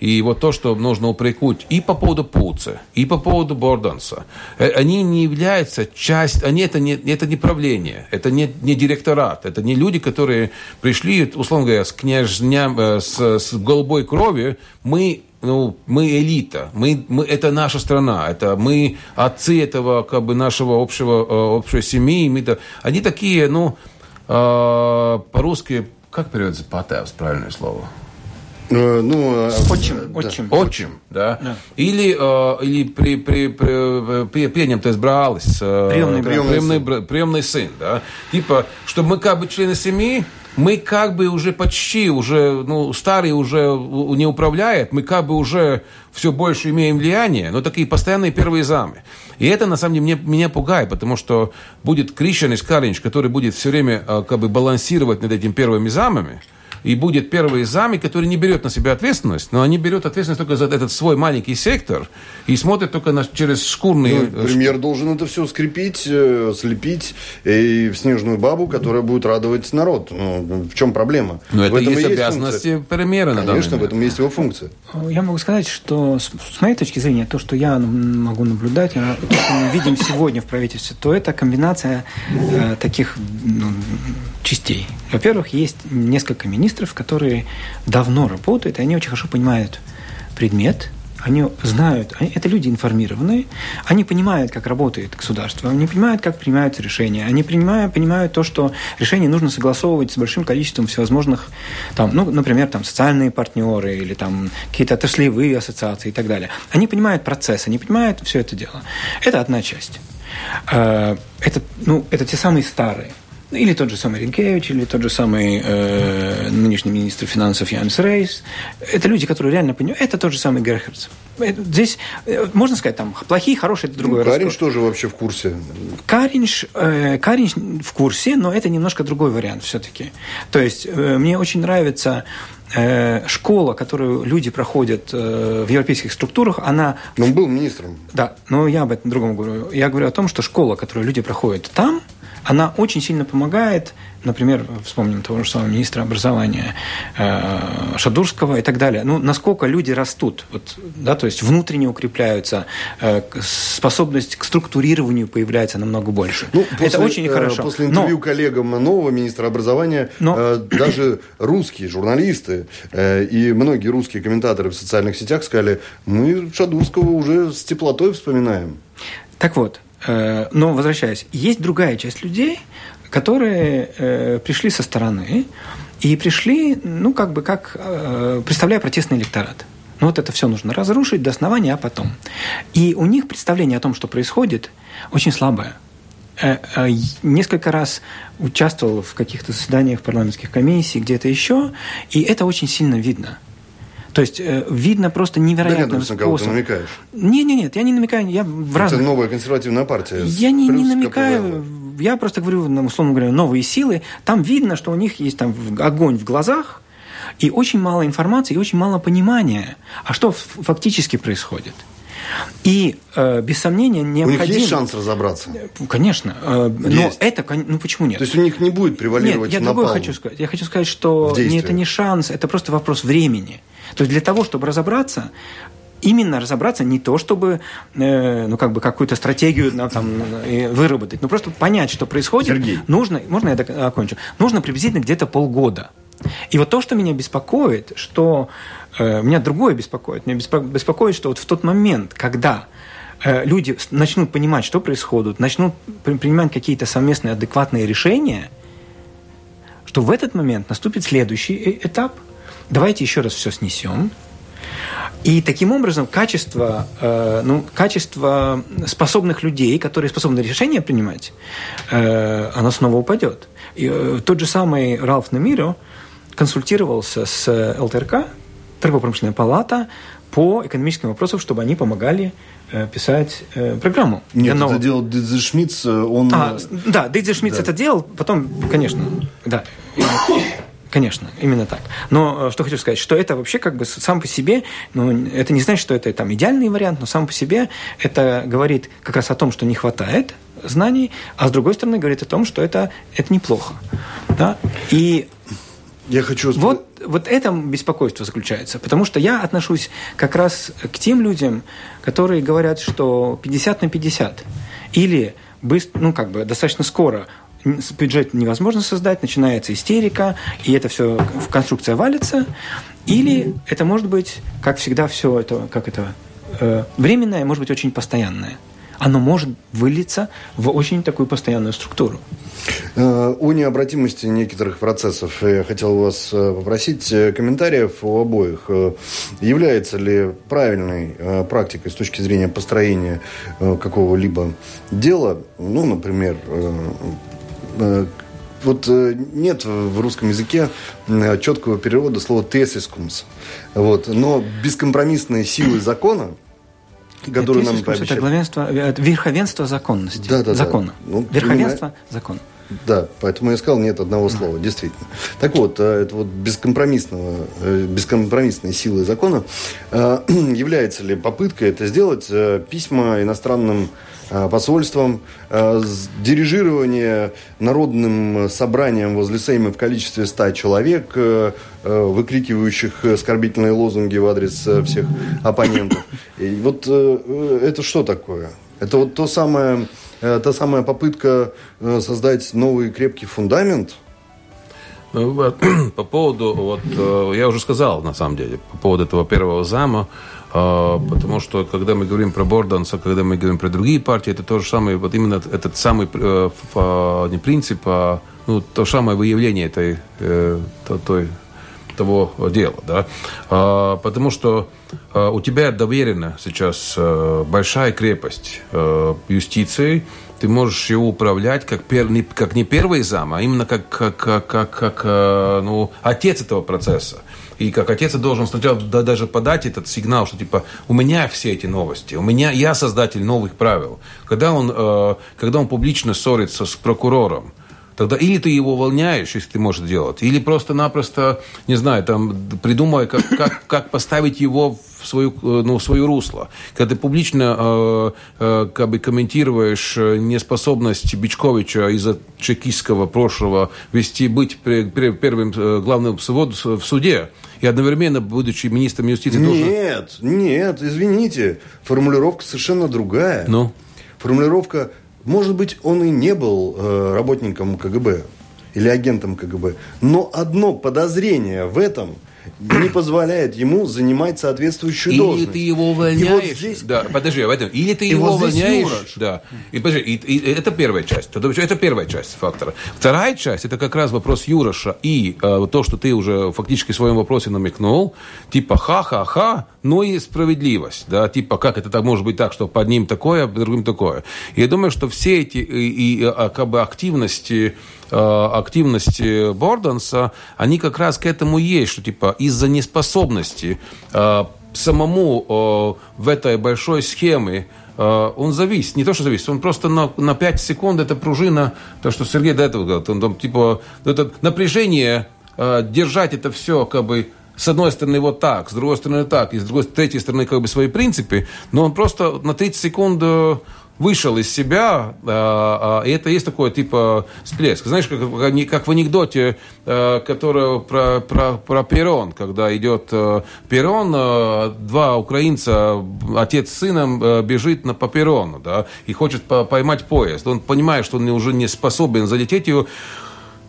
И вот то, что нужно упрекнуть и по поводу Пуца, и по поводу Борданса, э, они не являются часть, они это не, это не правление, это не, не директорат, это не люди, которые пришли, условно говоря, с княжням, э, с, с голубой кровью, мы ну, мы элита, мы, мы, это наша страна, это мы отцы этого как бы нашего общего, э, общей семьи, мы, да, они такие, ну, э, по-русски, как переводится патевс, правильное слово? Э, ну, отчим, э, да. отчим. Отчим, да. да. Или, э, или при, при, при, при пieņemtais бралис. Э, приемный, приемный, приемный, приемный сын, да. Типа, что мы как бы члены семьи, мы как бы уже почти, уже, ну, старый уже не управляет, мы как бы уже все больше имеем влияние, но такие постоянные первые замы. И это, на самом деле, меня, меня пугает, потому что будет Кришин из Калинч, который будет все время как бы балансировать над этими первыми замами, и будет первый зам, который не берет на себя ответственность, но они берут ответственность только за этот свой маленький сектор и смотрят только на, через шкурные... Ну, премьер должен это все скрепить, э, слепить и в снежную бабу, которая будет радовать народ. Ну, в чем проблема? Но это есть, есть обязанности функция. премьера. Конечно, в этом есть его функция. Я могу сказать, что с моей точки зрения, то, что я могу наблюдать, то, что мы видим сегодня в правительстве, то это комбинация э, таких ну, частей. Во-первых, есть несколько министров, которые давно работают, и они очень хорошо понимают предмет, они знают, они, это люди информированные, они понимают, как работает государство, они понимают, как принимаются решения, они принимают, понимают то, что решения нужно согласовывать с большим количеством всевозможных, там, ну, например, там, социальные партнеры или там какие-то отраслевые ассоциации и так далее. Они понимают процесс, они понимают все это дело. Это одна часть. Э, это, ну, это те самые старые. Или тот же самый Ренкевич, или тот же самый э, нынешний министр финансов Янс Рейс. Это люди, которые реально понимают. Это тот же самый Герхардс. Здесь, э, можно сказать, там, плохие, хорошие, это другой ну, Каринш тоже вообще в курсе. Каринш, э, Каринш в курсе, но это немножко другой вариант все-таки. То есть, э, мне очень нравится э, школа, которую люди проходят э, в европейских структурах, она... Но он был министром. Да, но я об этом другом говорю. Я говорю о том, что школа, которую люди проходят там, она очень сильно помогает, например, вспомним того же самого министра образования э, Шадурского и так далее. Ну, насколько люди растут, вот, да, то есть внутренне укрепляются, э, способность к структурированию появляется намного больше. Ну, после, Это очень э, хорошо. После интервью Но, коллегам нового министра образования Но, э, даже русские журналисты э, и многие русские комментаторы в социальных сетях сказали, мы Шадурского уже с теплотой вспоминаем. Так вот, но возвращаясь, есть другая часть людей, которые э, пришли со стороны и пришли, ну, как бы, как, э, представляя протестный электорат. Ну, вот это все нужно разрушить до основания, а потом. И у них представление о том, что происходит, очень слабое. э, э, несколько раз участвовал в каких-то заседаниях парламентских комиссий, где-то еще, и это очень сильно видно. То есть э, видно просто невероятным да, способом. ты намекаешь. Не, не, нет, я не намекаю, я в Это разных... новая консервативная партия. Я не, не намекаю, КПВ. я просто говорю, условно говоря, новые силы. Там видно, что у них есть там огонь в глазах, и очень мало информации, и очень мало понимания, а что фактически происходит. И, э, без сомнения, необходимо... У них есть шанс разобраться? Конечно. Э, но это... Ну, почему нет? То есть у них не будет превалировать Нет, я другое хочу сказать. Я хочу сказать, что не, это не шанс, это просто вопрос времени. То есть для того, чтобы разобраться, именно разобраться не то, чтобы э, ну, как бы какую-то стратегию ну, там, выработать, но просто понять, что происходит. Сергей. Нужно, можно я окончу? Нужно приблизительно где-то полгода. И вот то, что меня беспокоит, что э, меня другое беспокоит. Меня беспокоит, что вот в тот момент, когда э, люди начнут понимать, что происходит, начнут принимать какие-то совместные адекватные решения, что в этот момент наступит следующий э, этап. Давайте еще раз все снесем. И таким образом качество, э, ну, качество способных людей, которые способны решения принимать, э, оно снова упадет. И, э, тот же самый Ралф Намиро, консультировался с э, ЛТРК, торгово-промышленная палата, по экономическим вопросам, чтобы они помогали э, писать э, программу. Нет, нового... это делал Дидзе Шмидц, он... А, да, Дидзе Шмидц да. это делал, потом, конечно, да. Конечно, именно так. Но что хочу сказать, что это вообще как бы сам по себе, ну, это не значит, что это там идеальный вариант, но сам по себе это говорит как раз о том, что не хватает знаний, а с другой стороны говорит о том, что это, это неплохо. Да? И я хочу... Вот, вот это беспокойство заключается. Потому что я отношусь как раз к тем людям, которые говорят, что 50 на 50. Или быстро, ну, как бы достаточно скоро бюджет невозможно создать, начинается истерика, и это все, конструкция валится. Или это может быть, как всегда, все это, как это, э, временное, может быть, очень постоянное оно может вылиться в очень такую постоянную структуру. Э, о необратимости некоторых процессов я хотел вас э, попросить э, комментариев у обоих. Является ли правильной практикой с точки зрения построения какого-либо дела, ну, например, вот нет в русском языке четкого перевода слова «тесискумс», вот, но бескомпромиссные силы закона – который нам пообещали. Это главенство, верховенство законности. Да, да, закона. Да. Ну, верховенство закона. Да, поэтому я сказал нет одного слова, действительно. Так вот, э, это вот бескомпромиссного, э, бескомпромиссной силой закона э, <clears throat> является ли попытка это сделать письма иностранным посольством, дирижирование народным собранием возле Сейма в количестве ста человек, выкрикивающих оскорбительные лозунги в адрес всех оппонентов. И вот это что такое? Это вот то самое Э, та самая попытка э, создать новый крепкий фундамент? Ну, <clears throat> по поводу, вот э, я уже сказал, на самом деле, по поводу этого первого зама, потому что когда мы говорим про Борданса, когда мы говорим про другие партии, это то же самое, вот именно этот самый не принцип, а ну, то самое выявление этой, той того дела. Да? А, потому что а, у тебя доверена сейчас а, большая крепость юстиции, ты можешь его управлять как, пер, не, как не первый зам, а именно как, как, как, как ну, отец этого процесса. И как отец должен сначала да, даже подать этот сигнал, что типа у меня все эти новости, у меня я создатель новых правил. Когда он, э, когда он публично ссорится с прокурором, Тогда или ты его увольняешь, если ты можешь делать, или просто-напросто, не знаю, там, придумай, как, как, как поставить его в свою, э, ну, в свое русло. Когда ты публично э, э, как бы комментируешь э, неспособность Бичковича из-за чекистского прошлого вести быть первым главным в суде, и одновременно, будучи министром юстиции, Нет, должен... нет, извините, формулировка совершенно другая. Ну? Формулировка может быть, он и не был э, работником КГБ или агентом КГБ, но одно подозрение в этом не позволяет ему занимать соответствующую или должность. ты его увольняешь. И вот здесь... Да, подожди, в этом. Или ты И его вот увольняешь. Да. И, подожди, и- и это первая часть. Это первая часть фактора. Вторая часть это как раз вопрос Юроша и э, то, что ты уже фактически в своем вопросе намекнул. Типа ха-ха-ха, но и справедливость. Да? Типа как это так может быть так, что под ним такое, а под другим такое. Я думаю, что все эти и, и, а, как бы активности э, активности Борденса, они как раз к этому есть, что типа из-за неспособности э, самому э, в этой большой схеме. Э, он зависит, не то, что зависит, он просто на, на 5 секунд, это пружина, то, что Сергей до этого говорил, он там, типа, это напряжение, держать это все, как бы, с одной стороны вот так, с другой стороны так, и с другой, с третьей стороны как бы свои принципы, но он просто на 30 секунд вышел из себя, э, э, и это есть такое типа всплеск. Знаешь, как, как в анекдоте, э, который про, про, про Перрон, когда идет Перрон, два украинца, отец с сыном бежит на, по перрону, да, и хочет по- поймать поезд. Он понимает, что он уже не способен залететь его,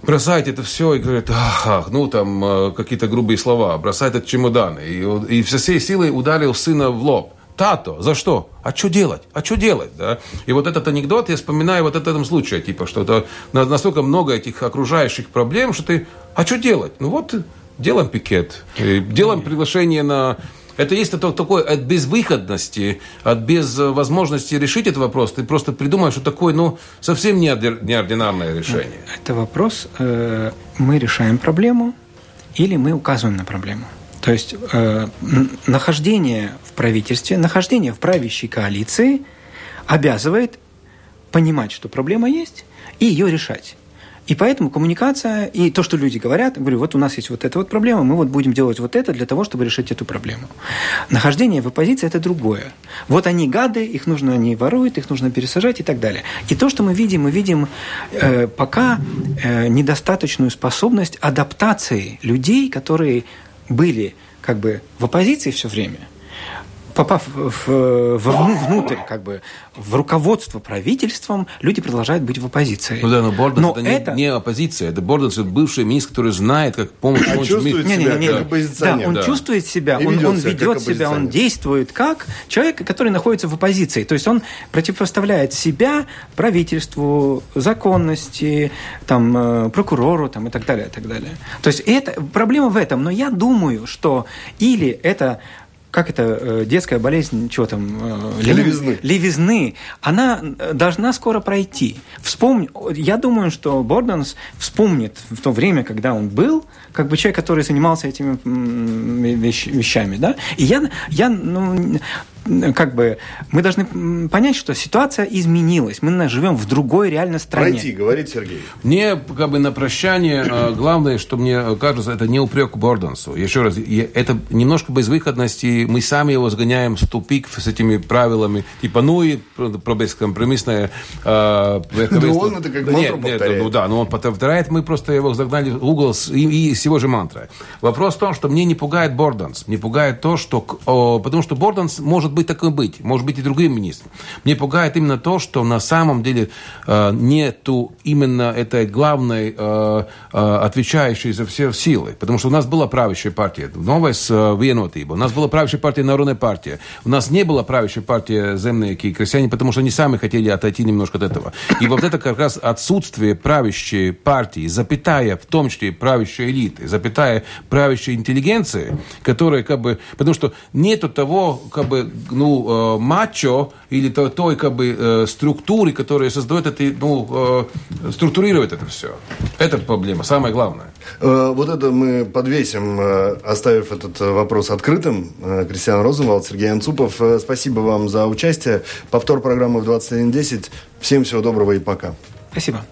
бросает это все и говорит, ах, ах, ну там какие-то грубые слова, бросает этот чемодан. И, и со всей силой ударил сына в лоб. Тато, за что? А что делать? А что делать? Да? И вот этот анекдот я вспоминаю вот в этом случае, типа, что это на- настолько много этих окружающих проблем, что ты, а что делать? Ну вот делаем пикет, делаем приглашение на... Это есть это такое от безвыходности, от без э, возможности решить этот вопрос. Ты просто придумаешь, что такое, ну, совсем неорди- неординарное решение. Это вопрос, э, мы решаем проблему или мы указываем на проблему. То есть э, нахождение в правительстве, нахождение в правящей коалиции обязывает понимать, что проблема есть, и ее решать. И поэтому коммуникация и то, что люди говорят, говорю, вот у нас есть вот эта вот проблема, мы вот будем делать вот это для того, чтобы решить эту проблему. Нахождение в оппозиции – это другое. Вот они гады, их нужно, они воруют, их нужно пересажать и так далее. И то, что мы видим, мы видим э, пока э, недостаточную способность адаптации людей, которые были как бы в оппозиции все время, попав в, в- внутрь, как бы в руководство правительством, люди продолжают быть в оппозиции. Ну да, но Борденс Но это, не- это- Не, оппозиция, это Борденс это бывший министр, который знает, как помочь. А помочь чувствует ми- себя Не-не-не, как да. оппозиционер. Да, он да. чувствует себя, И он, ведет он себя как ведет себя, он действует как человек, который находится в оппозиции. То есть он противопоставляет себя правительству, законности, там, э, прокурору там, и так далее, и так далее. То есть это, проблема в этом. Но я думаю, что или это как это э, детская болезнь, чего там? э, Левизны. левизны, она э, должна скоро пройти. Вспомни, я думаю, что Борденс вспомнит в то время, когда он был, как бы человек, который занимался этими вещами, да. И я, я, ну, как бы, мы должны понять, что ситуация изменилась. Мы живем в другой реально стране. Пройти, говорит Сергей. Мне как бы на прощание э, главное, что мне кажется, это не упрек Борденсу. Еще раз, это немножко безвыходности. Мы сами его сгоняем в тупик с этими правилами. Типа, ну и про про бескомпромиссное э, верховенство. он это как Да мантру нет, нет, ну да, но он повторяет, мы просто его загнали в угол с, и, и с его же мантрой. Вопрос в том, что мне не пугает Борденс. Мне пугает то, что... о, потому что Борденс может быть таким быть, может быть и другим министром. Мне пугает именно то, что на самом деле э, нету именно этой главной э, э, отвечающей за все силы. Потому что у нас была правящая партия, новая с э, Виенотиба, у нас была правящая партия Народная партия, у нас не была правящая партия Земные и крестьяне, потому что они сами хотели отойти немножко от этого. И вот это как раз отсутствие правящей партии, запятая в том числе правящей элиты, запятая правящей интеллигенции, которая как бы... Потому что нету того, как бы, ну, э, мачо или то- той, как бы, э, структуры, которая создает это, ну, э, структурирует это все. Это проблема, самое главное. Вот это мы подвесим, оставив этот вопрос открытым. Кристиан Розенвалд, Сергей Анцупов. Спасибо вам за участие. Повтор программы в 21.10. Всем всего доброго и пока. Спасибо.